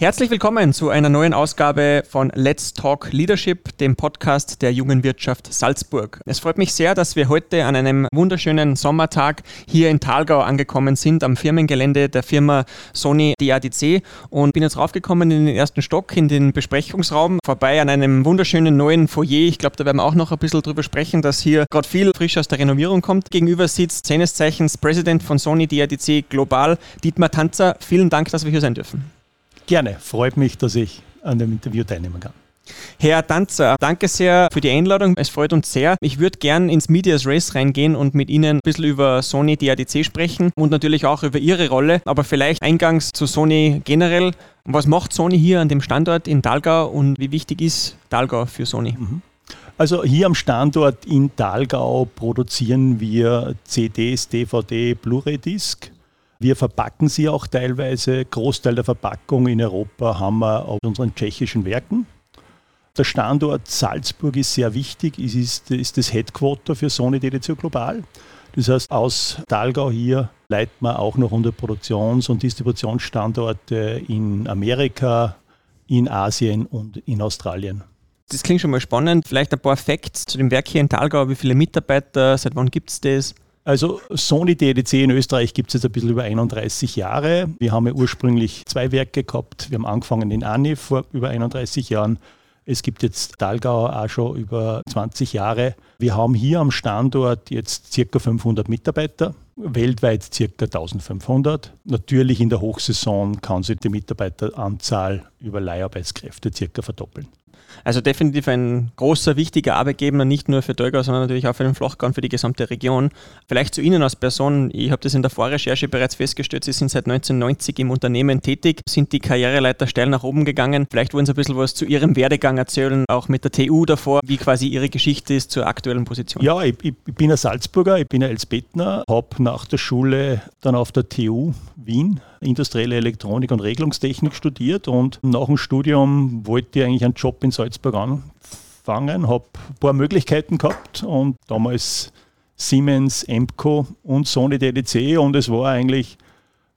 Herzlich willkommen zu einer neuen Ausgabe von Let's Talk Leadership, dem Podcast der jungen Wirtschaft Salzburg. Es freut mich sehr, dass wir heute an einem wunderschönen Sommertag hier in Talgau angekommen sind, am Firmengelände der Firma Sony DADC und bin jetzt raufgekommen in den ersten Stock, in den Besprechungsraum, vorbei an einem wunderschönen neuen Foyer. Ich glaube, da werden wir auch noch ein bisschen drüber sprechen, dass hier gerade viel frisch aus der Renovierung kommt. Gegenüber sitzt seines Zeichens Präsident von Sony DADC Global, Dietmar Tanzer. Vielen Dank, dass wir hier sein dürfen. Gerne, freut mich, dass ich an dem Interview teilnehmen kann. Herr Tanzer, danke sehr für die Einladung. Es freut uns sehr. Ich würde gern ins Medias Race reingehen und mit Ihnen ein bisschen über Sony DADC sprechen und natürlich auch über Ihre Rolle. Aber vielleicht eingangs zu Sony generell. Was macht Sony hier an dem Standort in Dalgau und wie wichtig ist Dalgau für Sony? Mhm. Also hier am Standort in Dalgau produzieren wir CDs, DVD, Blu-ray-Disc wir verpacken sie auch teilweise. Großteil der Verpackung in Europa haben wir auf unseren tschechischen Werken. Der Standort Salzburg ist sehr wichtig. Es ist, ist das Headquarter für Sony DDC Global. Das heißt, aus Talgau hier leiten wir auch noch unsere Produktions- und Distributionsstandorte in Amerika, in Asien und in Australien. Das klingt schon mal spannend. Vielleicht ein paar Facts zu dem Werk hier in Talgau. Wie viele Mitarbeiter? Seit wann gibt es das? Also Sony DDC in Österreich gibt es jetzt ein bisschen über 31 Jahre. Wir haben ja ursprünglich zwei Werke gehabt. Wir haben angefangen in Anni vor über 31 Jahren. Es gibt jetzt Talgau auch schon über 20 Jahre. Wir haben hier am Standort jetzt ca. 500 Mitarbeiter, weltweit ca. 1500. Natürlich in der Hochsaison kann sich die Mitarbeiteranzahl über Leiharbeitskräfte ca. verdoppeln. Also definitiv ein großer, wichtiger Arbeitgeber, nicht nur für Tölgau, sondern natürlich auch für den Flachgau und für die gesamte Region. Vielleicht zu Ihnen als Person. Ich habe das in der Vorrecherche bereits festgestellt. Sie sind seit 1990 im Unternehmen tätig, sind die Karriereleiter steil nach oben gegangen. Vielleicht wollen Sie ein bisschen was zu Ihrem Werdegang erzählen, auch mit der TU davor, wie quasi Ihre Geschichte ist zur aktuellen Position. Ja, ich, ich bin ein Salzburger, ich bin ein Elsbethner, habe nach der Schule dann auf der TU Wien industrielle Elektronik und Regelungstechnik studiert und nach dem Studium wollte ich eigentlich einen Job in Salzburg anfangen, habe ein paar Möglichkeiten gehabt und damals Siemens, Emco und Sony DDC und es war eigentlich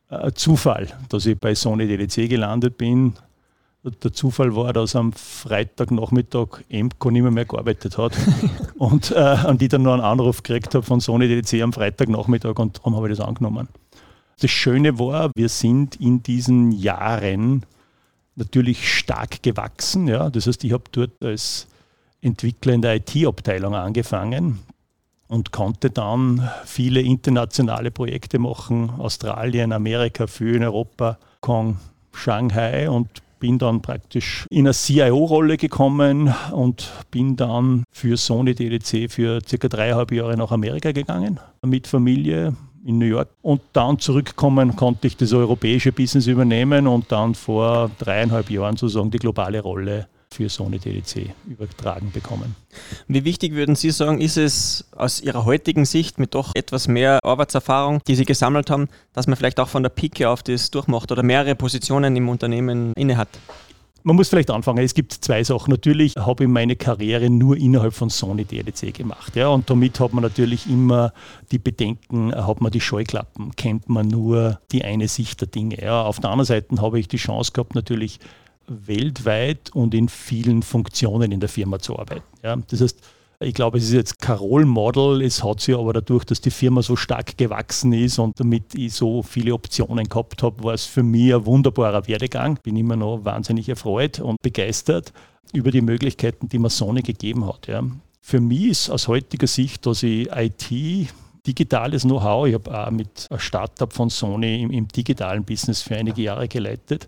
ein Zufall, dass ich bei Sony DDC gelandet bin. Der Zufall war, dass am Freitagnachmittag Emco nicht mehr, mehr gearbeitet hat und äh, an die dann noch einen Anruf gekriegt habe von Sony DDC am Freitagnachmittag und darum habe ich das angenommen. Das Schöne war, wir sind in diesen Jahren natürlich stark gewachsen. Ja. Das heißt, ich habe dort als Entwickler in der IT-Abteilung angefangen und konnte dann viele internationale Projekte machen. Australien, Amerika, für in Europa, Kong, Shanghai und bin dann praktisch in eine CIO-Rolle gekommen und bin dann für Sony DDC für circa dreieinhalb Jahre nach Amerika gegangen mit Familie, in New York. Und dann zurückkommen konnte ich das europäische Business übernehmen und dann vor dreieinhalb Jahren sozusagen die globale Rolle für Sony DDC übertragen bekommen. Wie wichtig würden Sie sagen, ist es aus Ihrer heutigen Sicht mit doch etwas mehr Arbeitserfahrung, die Sie gesammelt haben, dass man vielleicht auch von der Pike auf das durchmacht oder mehrere Positionen im Unternehmen innehat? Man muss vielleicht anfangen. Es gibt zwei Sachen. Natürlich habe ich meine Karriere nur innerhalb von Sony DLC gemacht. Ja, und damit hat man natürlich immer die Bedenken, hat man die Scheuklappen, kennt man nur die eine Sicht der Dinge. Ja, auf der anderen Seite habe ich die Chance gehabt, natürlich weltweit und in vielen Funktionen in der Firma zu arbeiten. Ja, das heißt, ich glaube, es ist jetzt Role Model, es hat sich aber dadurch, dass die Firma so stark gewachsen ist und damit ich so viele Optionen gehabt habe, war es für mich ein wunderbarer Werdegang. Bin immer noch wahnsinnig erfreut und begeistert über die Möglichkeiten, die mir Sony gegeben hat. Ja. Für mich ist aus heutiger Sicht, dass ich IT digitales Know-how. Ich habe auch mit einem Startup von Sony im, im, digitalen Business für einige Jahre geleitet,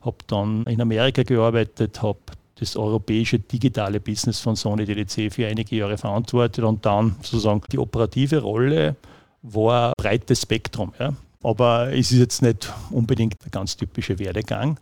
habe dann in Amerika gearbeitet, habe das europäische digitale Business von Sony DDC für einige Jahre verantwortet und dann sozusagen die operative Rolle war ein breites Spektrum. Ja. Aber es ist jetzt nicht unbedingt der ganz typische Werdegang.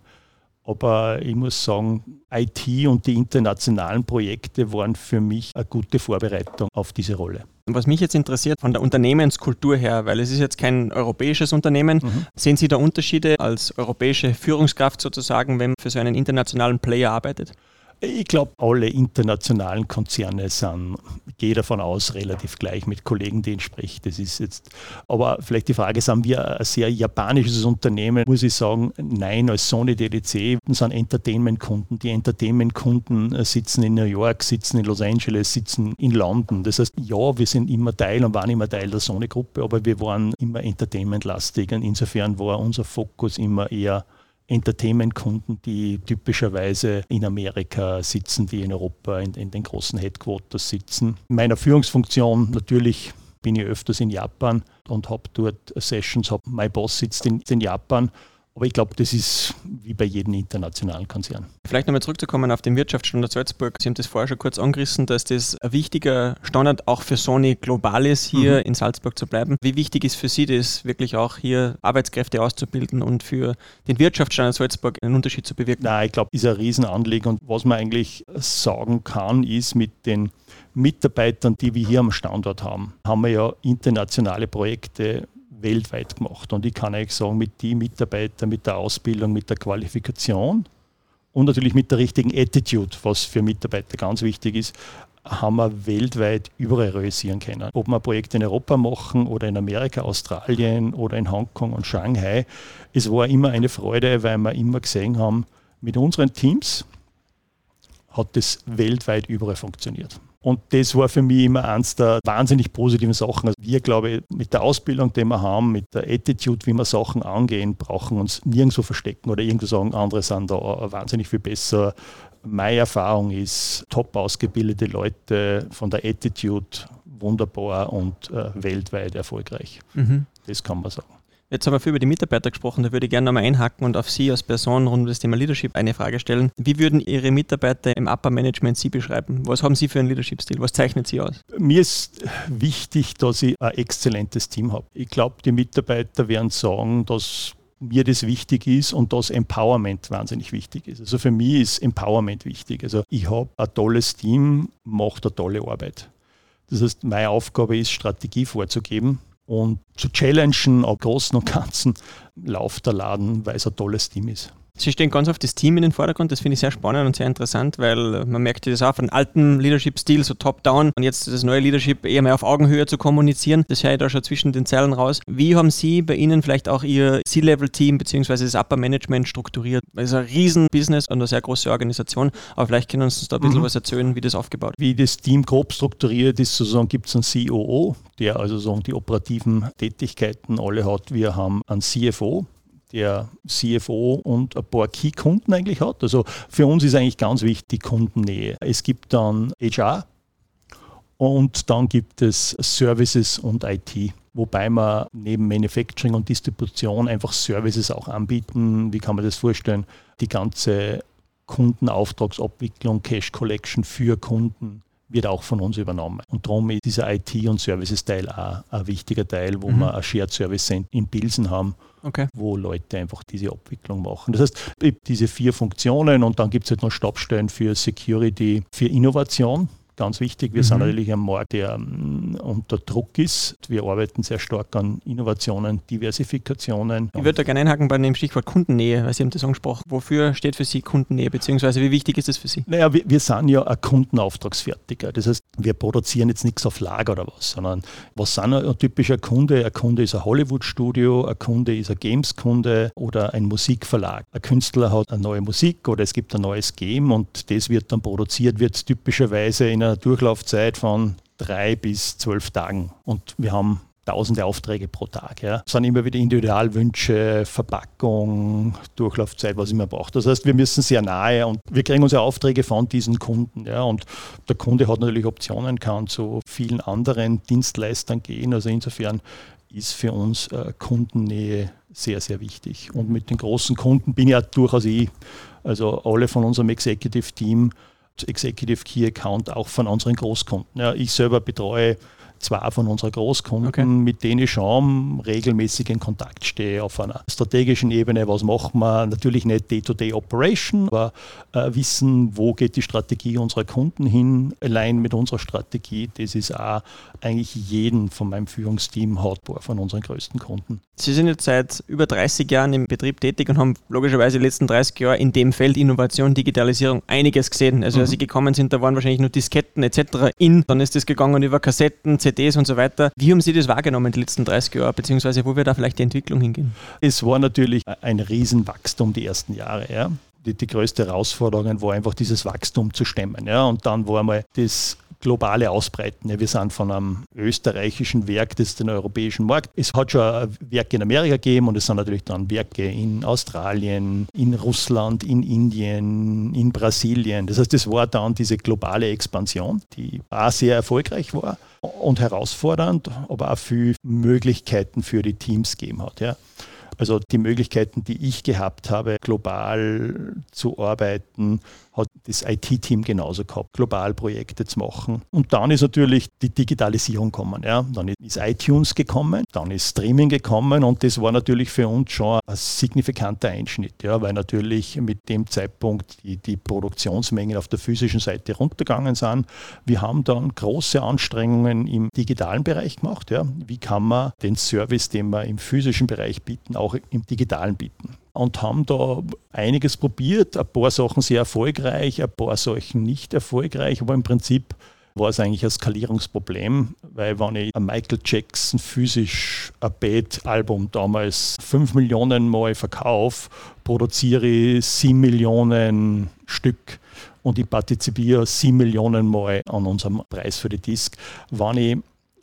Aber ich muss sagen, IT und die internationalen Projekte waren für mich eine gute Vorbereitung auf diese Rolle. Was mich jetzt interessiert von der Unternehmenskultur her, weil es ist jetzt kein europäisches Unternehmen, mhm. sehen Sie da Unterschiede als europäische Führungskraft sozusagen, wenn man für so einen internationalen Player arbeitet? Ich glaube, alle internationalen Konzerne sind, ich gehe davon aus, relativ gleich mit Kollegen, denen spricht. Das ist jetzt, aber vielleicht die Frage, sind wir ein sehr japanisches Unternehmen? Muss ich sagen, nein, als Sony DDC sind Entertainment-Kunden. Die Entertainment-Kunden äh, sitzen in New York, sitzen in Los Angeles, sitzen in London. Das heißt, ja, wir sind immer Teil und waren immer Teil der Sony-Gruppe, aber wir waren immer Entertainment-lastig und insofern war unser Fokus immer eher Entertainment-Kunden, die typischerweise in Amerika sitzen, die in Europa in, in den großen Headquarters sitzen. In meiner Führungsfunktion natürlich bin ich öfters in Japan und habe dort Sessions. Hab, mein Boss sitzt in, in Japan aber ich glaube, das ist wie bei jedem internationalen Konzern. Vielleicht nochmal zurückzukommen auf den Wirtschaftsstandard Salzburg. Sie haben das vorher schon kurz angerissen, dass das ein wichtiger Standard auch für Sony global ist, hier mhm. in Salzburg zu bleiben. Wie wichtig ist für Sie das, wirklich auch hier Arbeitskräfte auszubilden und für den Wirtschaftsstandard Salzburg einen Unterschied zu bewirken? Nein, ich glaube, ist ein Riesenanliegen. Und was man eigentlich sagen kann, ist mit den Mitarbeitern, die wir hier am Standort haben, haben wir ja internationale Projekte weltweit gemacht. Und ich kann euch sagen, mit den Mitarbeitern, mit der Ausbildung, mit der Qualifikation und natürlich mit der richtigen Attitude, was für Mitarbeiter ganz wichtig ist, haben wir weltweit überall realisieren können. Ob wir Projekte in Europa machen oder in Amerika, Australien oder in Hongkong und Shanghai, es war immer eine Freude, weil wir immer gesehen haben, mit unseren Teams hat das weltweit überall funktioniert. Und das war für mich immer eines der wahnsinnig positiven Sachen. Also wir, glaube ich, mit der Ausbildung, die wir haben, mit der Attitude, wie wir Sachen angehen, brauchen uns nirgendwo verstecken oder irgendwo sagen, andere sind da wahnsinnig viel besser. Meine Erfahrung ist, top ausgebildete Leute von der Attitude wunderbar und äh, weltweit erfolgreich. Mhm. Das kann man sagen. Jetzt haben wir viel über die Mitarbeiter gesprochen, da würde ich gerne nochmal einhaken und auf Sie als Person rund um das Thema Leadership eine Frage stellen. Wie würden Ihre Mitarbeiter im Upper Management Sie beschreiben? Was haben Sie für einen Leadership-Stil? Was zeichnet Sie aus? Mir ist wichtig, dass ich ein exzellentes Team habe. Ich glaube, die Mitarbeiter werden sagen, dass mir das wichtig ist und dass Empowerment wahnsinnig wichtig ist. Also für mich ist Empowerment wichtig. Also ich habe ein tolles Team, macht eine tolle Arbeit. Das heißt, meine Aufgabe ist, Strategie vorzugeben und zu challengen, am Großen und Ganzen läuft der Laden, weil es ein tolles Team ist. Sie stehen ganz auf das Team in den Vordergrund. Das finde ich sehr spannend und sehr interessant, weil man merkt das auch von alten Leadership-Stil, so top-down und jetzt das neue Leadership eher mehr auf Augenhöhe zu kommunizieren. Das höre ich da schon zwischen den Zeilen raus. Wie haben Sie bei Ihnen vielleicht auch Ihr C-Level-Team bzw. das Upper Management strukturiert? Das ist ein Riesen-Business und eine sehr große Organisation, aber vielleicht können Sie uns da ein bisschen mhm. was erzählen, wie das aufgebaut ist. Wie das Team grob strukturiert ist, sozusagen gibt es einen COO, der also so die operativen Tätigkeiten alle hat. Wir haben einen CFO, der CFO und ein paar Key-Kunden eigentlich hat. Also für uns ist eigentlich ganz wichtig die Kundennähe. Es gibt dann HR und dann gibt es Services und IT. Wobei wir neben Manufacturing und Distribution einfach Services auch anbieten. Wie kann man das vorstellen? Die ganze Kundenauftragsabwicklung, Cash Collection für Kunden wird auch von uns übernommen. Und darum ist dieser IT- und Services-Teil auch ein wichtiger Teil, wo mhm. wir ein Shared Service Center in Pilsen haben, okay. wo Leute einfach diese Abwicklung machen. Das heißt, diese vier Funktionen und dann gibt es halt noch Stabstellen für Security, für Innovation ganz wichtig. Wir mhm. sind natürlich ein Markt, der um, unter Druck ist. Wir arbeiten sehr stark an Innovationen, Diversifikationen. Ich würde da gerne einhaken bei dem Stichwort Kundennähe, weil Sie haben das angesprochen. Wofür steht für Sie Kundennähe, beziehungsweise wie wichtig ist das für Sie? Naja, wir, wir sind ja ein Kundenauftragsfertiger. Das heißt, wir produzieren jetzt nichts auf Lager oder was, sondern was sind ein typischer Kunde? Ein Kunde ist ein Hollywood-Studio, ein Kunde ist ein Games-Kunde oder ein Musikverlag. Ein Künstler hat eine neue Musik oder es gibt ein neues Game und das wird dann produziert, wird typischerweise in einer Durchlaufzeit von drei bis zwölf Tagen. Und wir haben tausende Aufträge pro Tag. Ja. Es sind immer wieder Individualwünsche, Verpackung, Durchlaufzeit, was immer braucht. Das heißt, wir müssen sehr nahe und wir kriegen unsere Aufträge von diesen Kunden. Ja. Und der Kunde hat natürlich Optionen, kann zu vielen anderen Dienstleistern gehen. Also insofern ist für uns äh, Kundennähe sehr, sehr wichtig. Und mit den großen Kunden bin ich ja durchaus ich. Also alle von unserem Executive Team Executive Key Account auch von unseren Großkunden. Ja, ich selber betreue zwei von unseren Großkunden, okay. mit denen ich schon regelmäßig in Kontakt stehe auf einer strategischen Ebene. Was machen wir? Natürlich nicht Day-to-Day-Operation, aber äh, wissen, wo geht die Strategie unserer Kunden hin, allein mit unserer Strategie. Das ist auch eigentlich jeden von meinem Führungsteam hautbar von unseren größten Kunden. Sie sind jetzt seit über 30 Jahren im Betrieb tätig und haben logischerweise die letzten 30 Jahre in dem Feld Innovation, Digitalisierung einiges gesehen. Also mhm. als Sie gekommen sind, da waren wahrscheinlich nur Disketten etc. in, dann ist das gegangen über Kassetten, CDs und so weiter. Wie haben Sie das wahrgenommen die letzten 30 Jahre, beziehungsweise wo wird da vielleicht die Entwicklung hingehen? Es war natürlich ein Riesenwachstum die ersten Jahre. Ja. Die, die, größte Herausforderung war einfach dieses Wachstum zu stemmen. Ja. Und dann war mal das globale Ausbreiten. Wir sind von einem österreichischen Werk, das den europäischen Markt. Es hat schon Werke in Amerika gegeben und es sind natürlich dann Werke in Australien, in Russland, in Indien, in Brasilien. Das heißt, das war dann diese globale Expansion, die auch sehr erfolgreich war und herausfordernd, aber auch viele Möglichkeiten für die Teams gegeben hat. Ja. Also die Möglichkeiten, die ich gehabt habe, global zu arbeiten, hat das IT-Team genauso gehabt, global Projekte zu machen. Und dann ist natürlich die Digitalisierung gekommen. Ja. Dann ist iTunes gekommen, dann ist Streaming gekommen und das war natürlich für uns schon ein signifikanter Einschnitt, ja, weil natürlich mit dem Zeitpunkt die, die Produktionsmengen auf der physischen Seite runtergegangen sind. Wir haben dann große Anstrengungen im digitalen Bereich gemacht. Ja. Wie kann man den Service, den wir im physischen Bereich bieten, auch im digitalen bieten? Und haben da einiges probiert, ein paar Sachen sehr erfolgreich, ein paar Sachen nicht erfolgreich, aber im Prinzip war es eigentlich ein Skalierungsproblem, weil wenn ich ein Michael Jackson physisch ein Bad-Album damals 5 Millionen Mal verkaufe, produziere ich 7 Millionen Stück und ich partizipiere 7 Millionen Mal an unserem Preis für die Disc. Wenn ich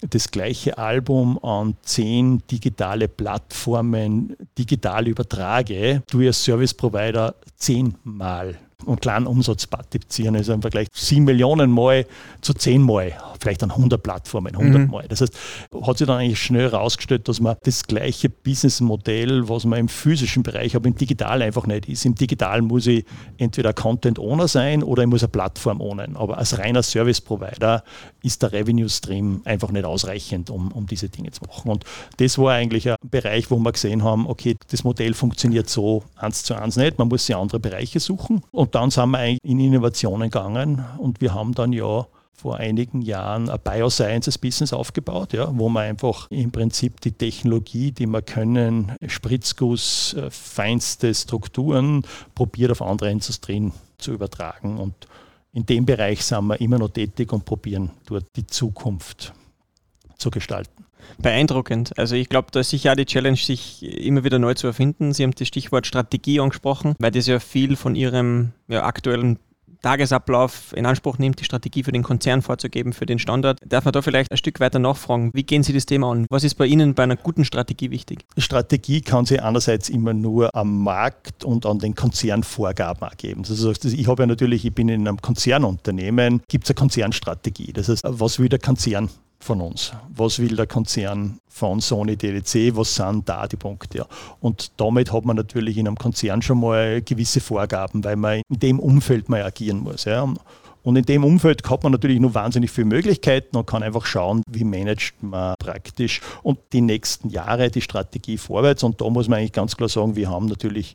das gleiche Album an zehn digitale Plattformen digital übertrage, du als Service Provider zehnmal und kleinen Umsatz partizipieren. Also im Vergleich 7 Millionen Mal zu 10 Mal, vielleicht an 100 Plattformen, 100 mhm. Mal. Das heißt, hat sich dann eigentlich schnell herausgestellt, dass man das gleiche Businessmodell, was man im physischen Bereich, aber im Digital einfach nicht ist. Im Digital muss ich entweder Content Owner sein oder ich muss eine Plattform ownen. Aber als reiner Service Provider ist der Revenue Stream einfach nicht ausreichend, um, um diese Dinge zu machen. Und das war eigentlich ein Bereich, wo wir gesehen haben, okay, das Modell funktioniert so eins zu eins nicht. Man muss sich andere Bereiche suchen. Und und dann sind wir in Innovationen gegangen und wir haben dann ja vor einigen Jahren ein Biosciences Business aufgebaut, ja, wo man einfach im Prinzip die Technologie, die wir können, Spritzguss, äh, feinste Strukturen, probiert auf andere Industrien zu übertragen. Und in dem Bereich sind wir immer noch tätig und probieren dort die Zukunft zu gestalten. Beeindruckend. Also ich glaube, da ist sicher auch die Challenge, sich immer wieder neu zu erfinden. Sie haben das Stichwort Strategie angesprochen, weil das ja viel von Ihrem ja, aktuellen Tagesablauf in Anspruch nimmt, die Strategie für den Konzern vorzugeben, für den Standort. Darf man da vielleicht ein Stück weiter nachfragen? Wie gehen Sie das Thema an? Was ist bei Ihnen bei einer guten Strategie wichtig? Strategie kann sich einerseits immer nur am Markt und an den Konzernvorgaben ergeben. Das heißt, ich habe ja natürlich, ich bin in einem Konzernunternehmen, gibt es eine Konzernstrategie. Das heißt, was will der Konzern von uns. Was will der Konzern von Sony DDC? Was sind da die Punkte? Und damit hat man natürlich in einem Konzern schon mal gewisse Vorgaben, weil man in dem Umfeld mal agieren muss. Ja. Und in dem Umfeld hat man natürlich nur wahnsinnig viele Möglichkeiten und kann einfach schauen, wie managt man praktisch und die nächsten Jahre die Strategie vorwärts. Und da muss man eigentlich ganz klar sagen, wir haben natürlich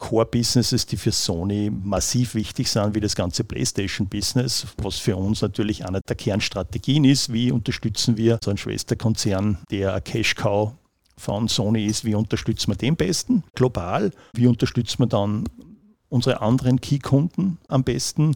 Core-Businesses, die für Sony massiv wichtig sind, wie das ganze PlayStation-Business, was für uns natürlich eine der Kernstrategien ist. Wie unterstützen wir so einen Schwesterkonzern, der Cash-Cow von Sony ist, wie unterstützen wir den besten global? Wie unterstützen wir dann unsere anderen Key-Kunden am besten?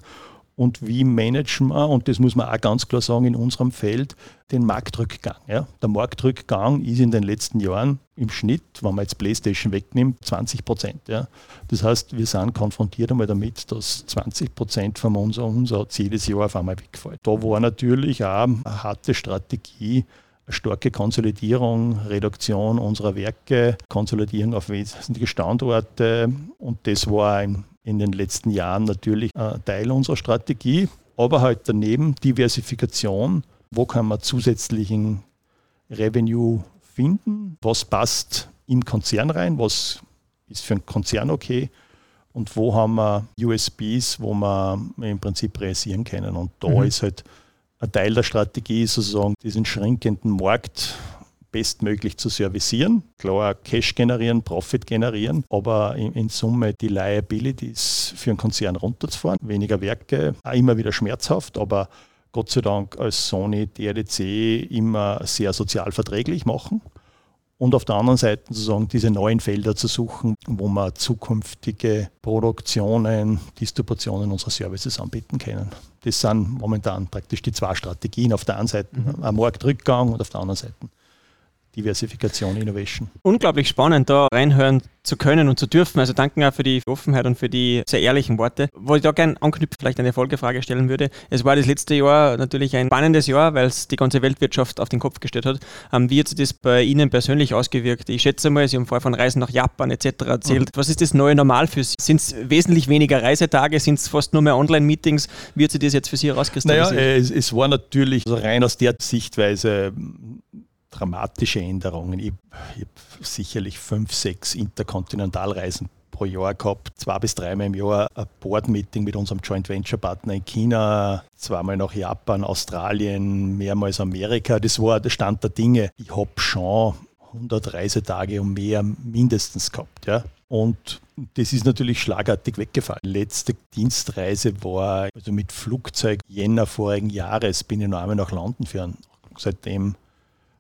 Und wie managen wir, und das muss man auch ganz klar sagen, in unserem Feld, den Marktrückgang. Ja. Der Marktrückgang ist in den letzten Jahren im Schnitt, wenn man jetzt PlayStation wegnimmt, 20 Prozent. Ja. Das heißt, wir sind konfrontiert einmal damit, dass 20 Prozent von unserem Umsatz jedes Jahr auf einmal wegfällt. Da war natürlich auch eine harte Strategie, eine starke Konsolidierung, Reduktion unserer Werke, Konsolidierung auf wesentliche Standorte und das war ein in den letzten Jahren natürlich ein Teil unserer Strategie, aber halt daneben Diversifikation. Wo kann man zusätzlichen Revenue finden? Was passt im Konzern rein? Was ist für einen Konzern okay? Und wo haben wir USBs, wo wir im Prinzip realisieren können? Und da mhm. ist halt Ein Teil der Strategie sozusagen, diesen schrinkenden Markt bestmöglich zu servicieren. Klar, Cash generieren, Profit generieren, aber in, in, Summe die Liabilities für einen Konzern runterzufahren. Weniger Werke, auch immer wieder schmerzhaft, aber Gott sei Dank als Sony, DRDC immer sehr sozial verträglich machen und auf der anderen Seite sozusagen diese neuen Felder zu suchen, wo wir zukünftige Produktionen, Distributionen unserer Services anbieten können. Das sind momentan praktisch die zwei Strategien. Auf der einen Seite mhm. ein Marktrückgang und auf der anderen Seite Diversifikation, Innovation. Unglaublich spannend, da reinhören zu können und zu dürfen. Also danke auch für die Offenheit und für die sehr ehrlichen Worte. Wo ich da gerne anknüpfen, vielleicht eine Folgefrage stellen würde. Es war das letzte Jahr natürlich ein spannendes Jahr, weil es die ganze Weltwirtschaft auf den Kopf gestellt hat. Ähm, wie hat sich das bei Ihnen persönlich ausgewirkt? Ich schätze mal, Sie haben vorher von Reisen nach Japan etc. erzählt. Mhm. Was ist das neue Normal für Sie? Sind es wesentlich weniger Reisetage? Sind es fast nur mehr Online-Meetings? Wie hat sich das jetzt für Sie herauskristallisiert? Naja, es, es war natürlich rein aus der Sichtweise dramatische Änderungen. Ich, ich habe sicherlich fünf, sechs Interkontinentalreisen pro Jahr gehabt, zwei bis dreimal im Jahr ein Board-Meeting mit unserem Joint Venture Partner in China, zweimal nach Japan, Australien, mehrmals Amerika. Das war der Stand der Dinge. Ich habe schon 100 Reisetage und mehr mindestens gehabt. Ja. Und das ist natürlich schlagartig weggefallen. Letzte Dienstreise war also mit Flugzeug Jänner vorigen Jahres, bin ich noch einmal nach London gefahren. Seitdem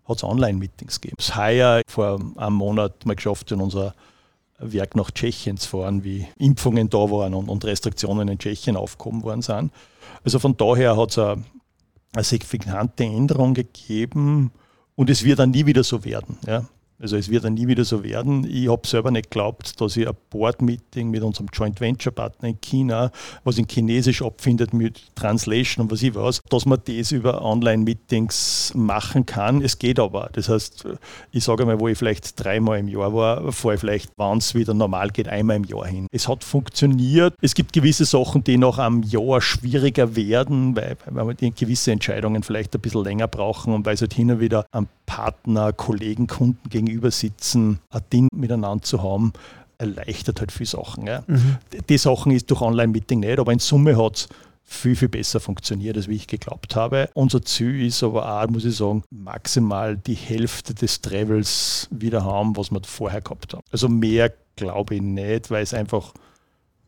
hat es Online-Meetings gegeben. Das heuer vor einem Monat mal geschafft, in unser Werk nach Tschechien zu fahren, wie Impfungen da waren und, und Restriktionen in Tschechien aufgehoben worden sind. Also von daher hat es eine, eine signifikante Änderung gegeben und es wird dann nie wieder so werden. Ja. Also es wird dann nie wieder so werden. Ich habe selber nicht geglaubt, dass ich ein Board-Meeting mit unserem Joint Venture-Partner in China, was in Chinesisch abfindet mit Translation und was ich weiß, dass man das über Online-Meetings machen kann. Es geht aber. Das heißt, ich sage mal, wo ich vielleicht dreimal im Jahr war, fahre ich vielleicht, wann es wieder normal geht, einmal im Jahr hin. Es hat funktioniert. Es gibt gewisse Sachen, die noch am Jahr schwieriger werden, weil, weil wir gewisse Entscheidungen vielleicht ein bisschen länger brauchen und weil es halt hin und wieder am Partner, Kollegen, Kunden gegenüber gegenüber sitzen, ein Ding miteinander zu haben, erleichtert halt viele Sachen. Ja. Mhm. Die Sachen ist durch Online-Meeting nicht, aber in Summe hat es viel, viel besser funktioniert, als wie ich geglaubt habe. Unser Ziel ist aber auch, muss ich sagen, maximal die Hälfte des Travels wieder haben, was wir vorher gehabt haben. Also mehr glaube ich nicht, weil es einfach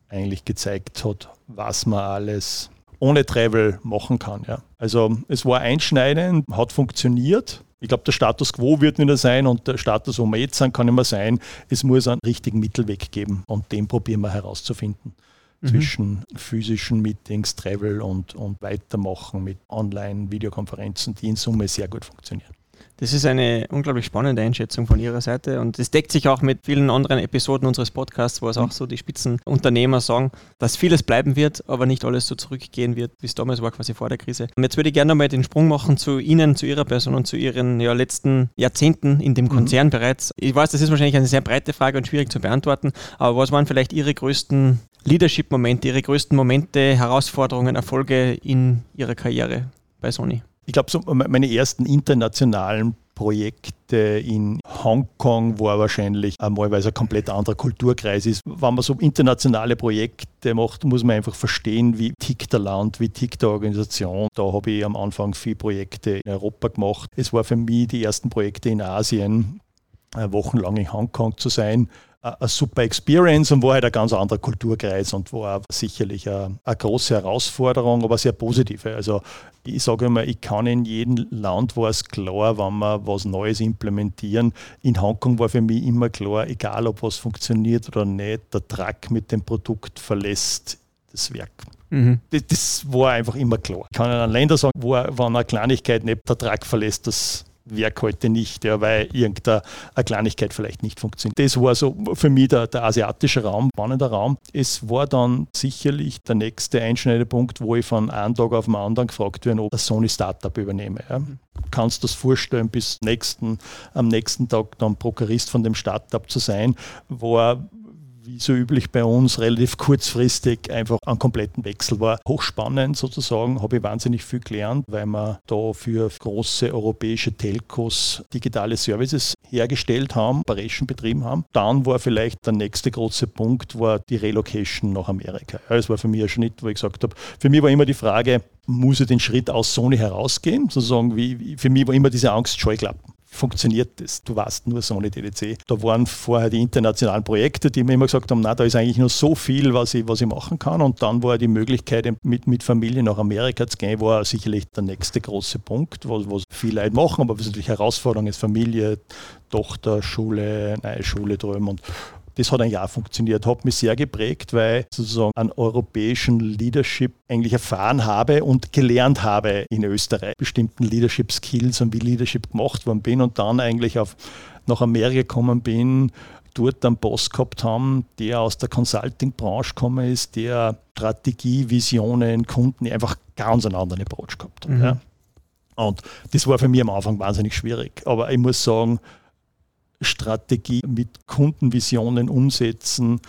eigentlich gezeigt hat, was man alles ohne Travel machen kann. Ja. Also es war einschneidend, hat funktioniert. Ich glaube, der Status quo wird nicht mehr sein und der Status, wo wir jetzt sind, kann immer sein, es muss einen richtigen Mittelweg geben und den probieren wir herauszufinden. Mhm. Zwischen physischen Meetings, Travel und, und Weitermachen mit Online-Videokonferenzen, die in Summe sehr gut funktionieren. Das ist eine unglaublich spannende Einschätzung von Ihrer Seite und es deckt sich auch mit vielen anderen Episoden unseres Podcasts, wo es auch so die Spitzenunternehmer sagen, dass vieles bleiben wird, aber nicht alles so zurückgehen wird, wie es damals war, quasi vor der Krise. Und jetzt würde ich gerne nochmal den Sprung machen zu Ihnen, zu Ihrer Person und zu Ihren ja, letzten Jahrzehnten in dem mhm. Konzern mhm. bereits. Ich weiß, das ist wahrscheinlich eine sehr breite Frage und schwierig zu beantworten, aber was waren vielleicht Ihre größten Leadership-Momente, Ihre größten Momente, Herausforderungen, Erfolge in Ihrer Karriere bei Sony? Ich glaube, so meine ersten internationalen Projekte in Hongkong war wahrscheinlich einmal, weil es ein komplett anderer Kulturkreis ist. Wenn man so internationale Projekte macht, muss man einfach verstehen, wie tickt der Land, wie tickt der Organisation. Da habe ich am Anfang viele Projekte in Europa gemacht. Es war für mich die ersten Projekte in Asien, äh, wochenlang in Hongkong zu sein eine super Experience und war halt ein ganz anderer Kulturkreis und war sicherlich eine, eine große Herausforderung, aber sehr positive. Also ich sage immer, ich kann in jedem Land war es klar, wenn wir was Neues implementieren. In Hongkong war für mich immer klar, egal ob was funktioniert oder nicht, der Truck mit dem Produkt verlässt das Werk. Mhm. Das, das, war einfach immer klar. Ich kann an Länder sagen, wo, wenn eine Kleinigkeit nicht der Truck verlässt, das Werk heute nicht, ja, weil irgendeine Kleinigkeit vielleicht nicht funktioniert. Das war so für mich der, der asiatische Raum, spannender Raum. Es war dann sicherlich der nächste Einschneidepunkt, wo ich von einem Tag auf den anderen gefragt werde, ob ich Sony Startup übernehme. Ja. Kannst du das vorstellen, bis nächsten, am nächsten Tag dann Prokurist von dem Startup zu sein, war wie so üblich bei uns, relativ kurzfristig einfach einen kompletten Wechsel. War hochspannend sozusagen, habe ich wahnsinnig viel gelernt, weil wir da für große europäische Telcos digitale Services hergestellt haben, Operation betrieben haben. Dann war vielleicht der nächste große Punkt, war die Relocation nach Amerika. Das war für mich ein Schnitt, wo ich gesagt habe, für mich war immer die Frage, muss ich den Schritt aus Sony herausgehen? Sozusagen, wie, für mich war immer diese Angst Scheuklappen funktioniert das. Du warst nur Sony DDC. Da waren vorher die internationalen Projekte, die mir immer gesagt haben, na, da ist eigentlich nur so viel, was ich, was ich machen kann. Und dann war die Möglichkeit, mit, mit Familie nach Amerika zu gehen, war sicherlich der nächste große Punkt, was, was viele Leute machen, aber was natürlich Herausforderung ist, Familie, Tochter, Schule, neue Schule drüben und das hat ein Jahr funktioniert, hat mich sehr geprägt, weil ich sozusagen an europäischen Leadership eigentlich erfahren habe und gelernt habe in Österreich, bestimmten Leadership Skills und wie Leadership gemacht worden bin und dann eigentlich auf, nach Amerika gekommen bin, dort einen Boss gehabt haben, der aus der Consulting-Branche gekommen ist, der Strategie, Visionen, Kunden einfach ganz einen anderen Approach gehabt hat. Mhm. Ja. Und das war für mich am Anfang wahnsinnig schwierig. Aber ich muss sagen, Strategie mit Kundenvisionen umsetzen,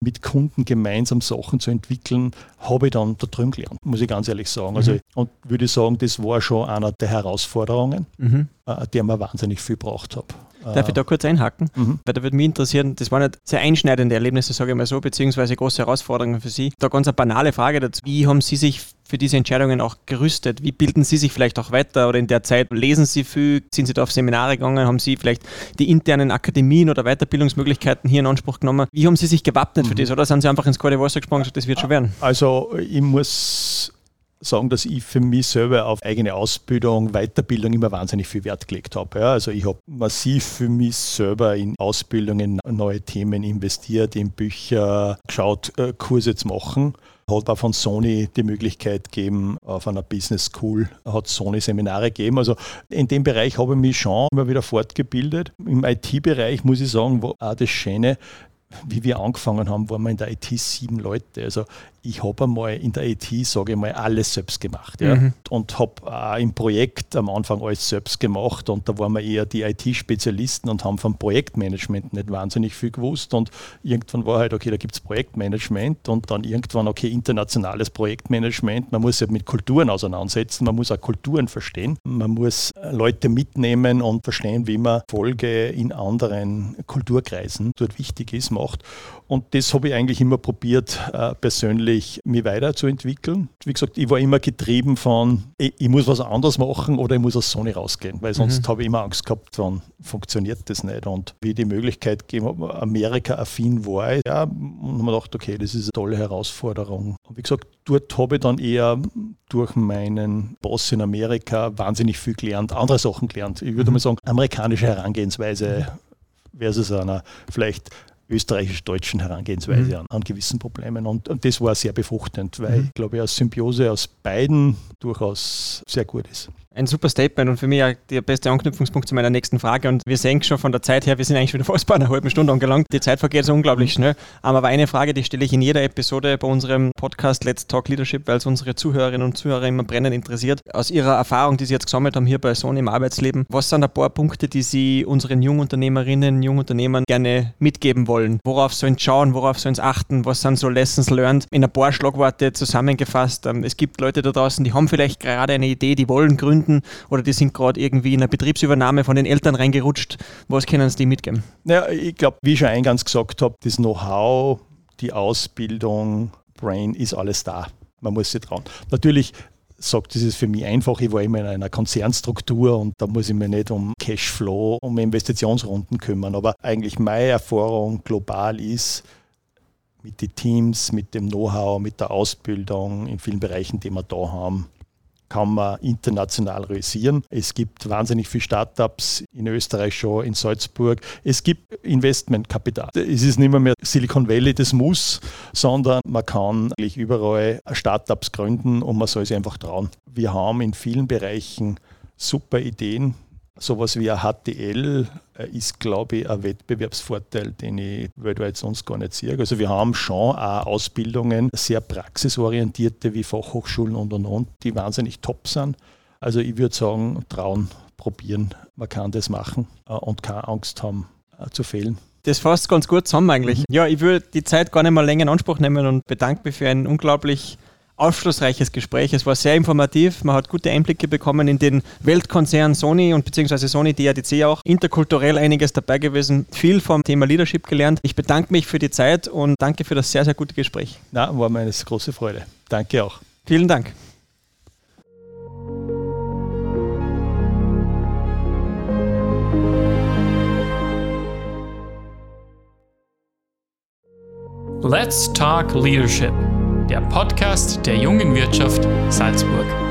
mit Kunden gemeinsam Sachen zu entwickeln, habe ich dann da drüben gelernt, muss ich ganz ehrlich sagen. Also, mhm. und würde sagen, das war schon einer der Herausforderungen, mhm. äh, der mir wahnsinnig viel gebraucht habe. Darf ich da kurz einhaken? Mhm. Weil da würde mich interessieren, das waren nicht sehr einschneidende Erlebnisse, sage ich mal so, beziehungsweise große Herausforderungen für Sie. Da ganz eine banale Frage dazu. Wie haben Sie sich für diese Entscheidungen auch gerüstet? Wie bilden Sie sich vielleicht auch weiter oder in der Zeit lesen Sie viel? Sind Sie da auf Seminare gegangen? Haben Sie vielleicht die internen Akademien oder Weiterbildungsmöglichkeiten hier in Anspruch genommen? Wie haben Sie sich gewappnet mhm. für das? Oder sind Sie einfach ins kalte Wasser gesprungen und das wird schon werden? Also ich muss sagen, dass ich für mich selber auf eigene Ausbildung, Weiterbildung immer wahnsinnig viel Wert gelegt habe. Ja, also ich habe massiv für mich selber in Ausbildungen, neue Themen investiert, in Bücher geschaut, äh, Kurse zu machen hat auch von Sony die Möglichkeit gegeben, auf einer Business School hat Sony Seminare gegeben. Also in dem Bereich habe ich mich schon immer wieder fortgebildet. Im IT-Bereich muss ich sagen, war auch das Schöne, wie wir angefangen haben, waren wir in der IT sieben Leute. Also ich habe einmal in der IT, sage ich mal, alles selbst gemacht. Ja? Mhm. Und habe auch im Projekt am Anfang alles selbst gemacht. Und da waren wir eher die IT-Spezialisten und haben vom Projektmanagement nicht wahnsinnig viel gewusst. Und irgendwann war halt, okay, da gibt es Projektmanagement und dann irgendwann, okay, internationales Projektmanagement. Man muss sich mit Kulturen auseinandersetzen, man muss auch Kulturen verstehen. Man muss Leute mitnehmen und verstehen, wie man Folge in anderen Kulturkreisen dort wichtig ist, macht. Und das habe ich eigentlich immer probiert, äh, persönlich mich weiterzuentwickeln. Wie gesagt, ich war immer getrieben von, ich, ich muss was anderes machen oder ich muss aus Sony rausgehen, weil sonst mhm. habe ich immer Angst gehabt, dann funktioniert das nicht. Und wie die Möglichkeit gegeben habe, Amerika-affin war ich, ja, und habe mir gedacht, okay, das ist eine tolle Herausforderung. Und wie gesagt, dort habe ich dann eher durch meinen Boss in Amerika wahnsinnig viel gelernt, andere Sachen gelernt. Ich würde mhm. mal sagen, amerikanische Herangehensweise versus einer vielleicht österreichisch-deutschen Herangehensweise mhm. an, an, gewissen Problemen. Und, und, das war sehr befruchtend, weil mhm. ich glaube, eine Symbiose aus beiden durchaus sehr gut ist. Ein super Statement und für mich auch der beste Anknüpfungspunkt zu meiner nächsten Frage. Und wir sehen schon von der Zeit her, wir sind eigentlich wieder fast bei einer halben Stunde angelangt. Die Zeit vergeht so unglaublich schnell. Aber eine Frage, die stelle ich in jeder Episode bei unserem Podcast Let's Talk Leadership, weil es unsere Zuhörerinnen und Zuhörer immer brennend interessiert. Aus Ihrer Erfahrung, die Sie jetzt gesammelt haben hier bei Sony im Arbeitsleben, was sind ein paar Punkte, die Sie unseren Jungunternehmerinnen, Jungunternehmern gerne mitgeben wollen? Worauf sollen sie schauen? Worauf sollen sie achten? Was sind so Lessons learned? In ein paar Schlagworte zusammengefasst. Ähm, es gibt Leute da draußen, die haben vielleicht gerade eine Idee, die wollen gründen gründen oder die sind gerade irgendwie in eine Betriebsübernahme von den Eltern reingerutscht. Was können Sie die mitgeben? Ja, ich glaube, wie ich schon eingangs gesagt habe, das Know-how, die Ausbildung, Brain ist alles da. Man muss sich trauen. Natürlich sagt, das ist für mich einfach. Ich war immer in einer Konzernstruktur und da muss ich mich nicht um Cashflow, um Investitionsrunden kümmern. Aber eigentlich meine Erfahrung global ist, mit den Teams, mit dem Know-how, mit der Ausbildung in vielen Bereichen, die wir da haben, kann man international realisieren. Es gibt wahnsinnig viele Startups in Österreich schon, in Salzburg. Es gibt Investmentkapital. Es ist nicht mehr, mehr Silicon Valley, das muss, sondern man kann eigentlich überall Startups gründen und man soll sich einfach trauen. Wir haben in vielen Bereichen super Ideen, Sowas wie ein HTL äh, ist, glaube ich, ein Wettbewerbsvorteil, den ich weltweit sonst gar nicht sehe. Also wir haben schon auch Ausbildungen, sehr praxisorientierte wie Fachhochschulen und und und, die wahnsinnig top sind. Also ich würde sagen, trauen, probieren, man kann das machen äh, und keine Angst haben äh, zu fehlen. Das fasst ganz gut zusammen eigentlich. Mhm. Ja, ich würde die Zeit gar nicht mal länger in Anspruch nehmen und bedanke mich für ein unglaublich aufschlussreiches Gespräch. Es war sehr informativ. Man hat gute Einblicke bekommen in den Weltkonzern Sony und beziehungsweise Sony DADC auch. Interkulturell einiges dabei gewesen. Viel vom Thema Leadership gelernt. Ich bedanke mich für die Zeit und danke für das sehr, sehr gute Gespräch. Na, war mir eine große Freude. Danke auch. Vielen Dank. Let's Talk Leadership der Podcast der jungen Wirtschaft Salzburg.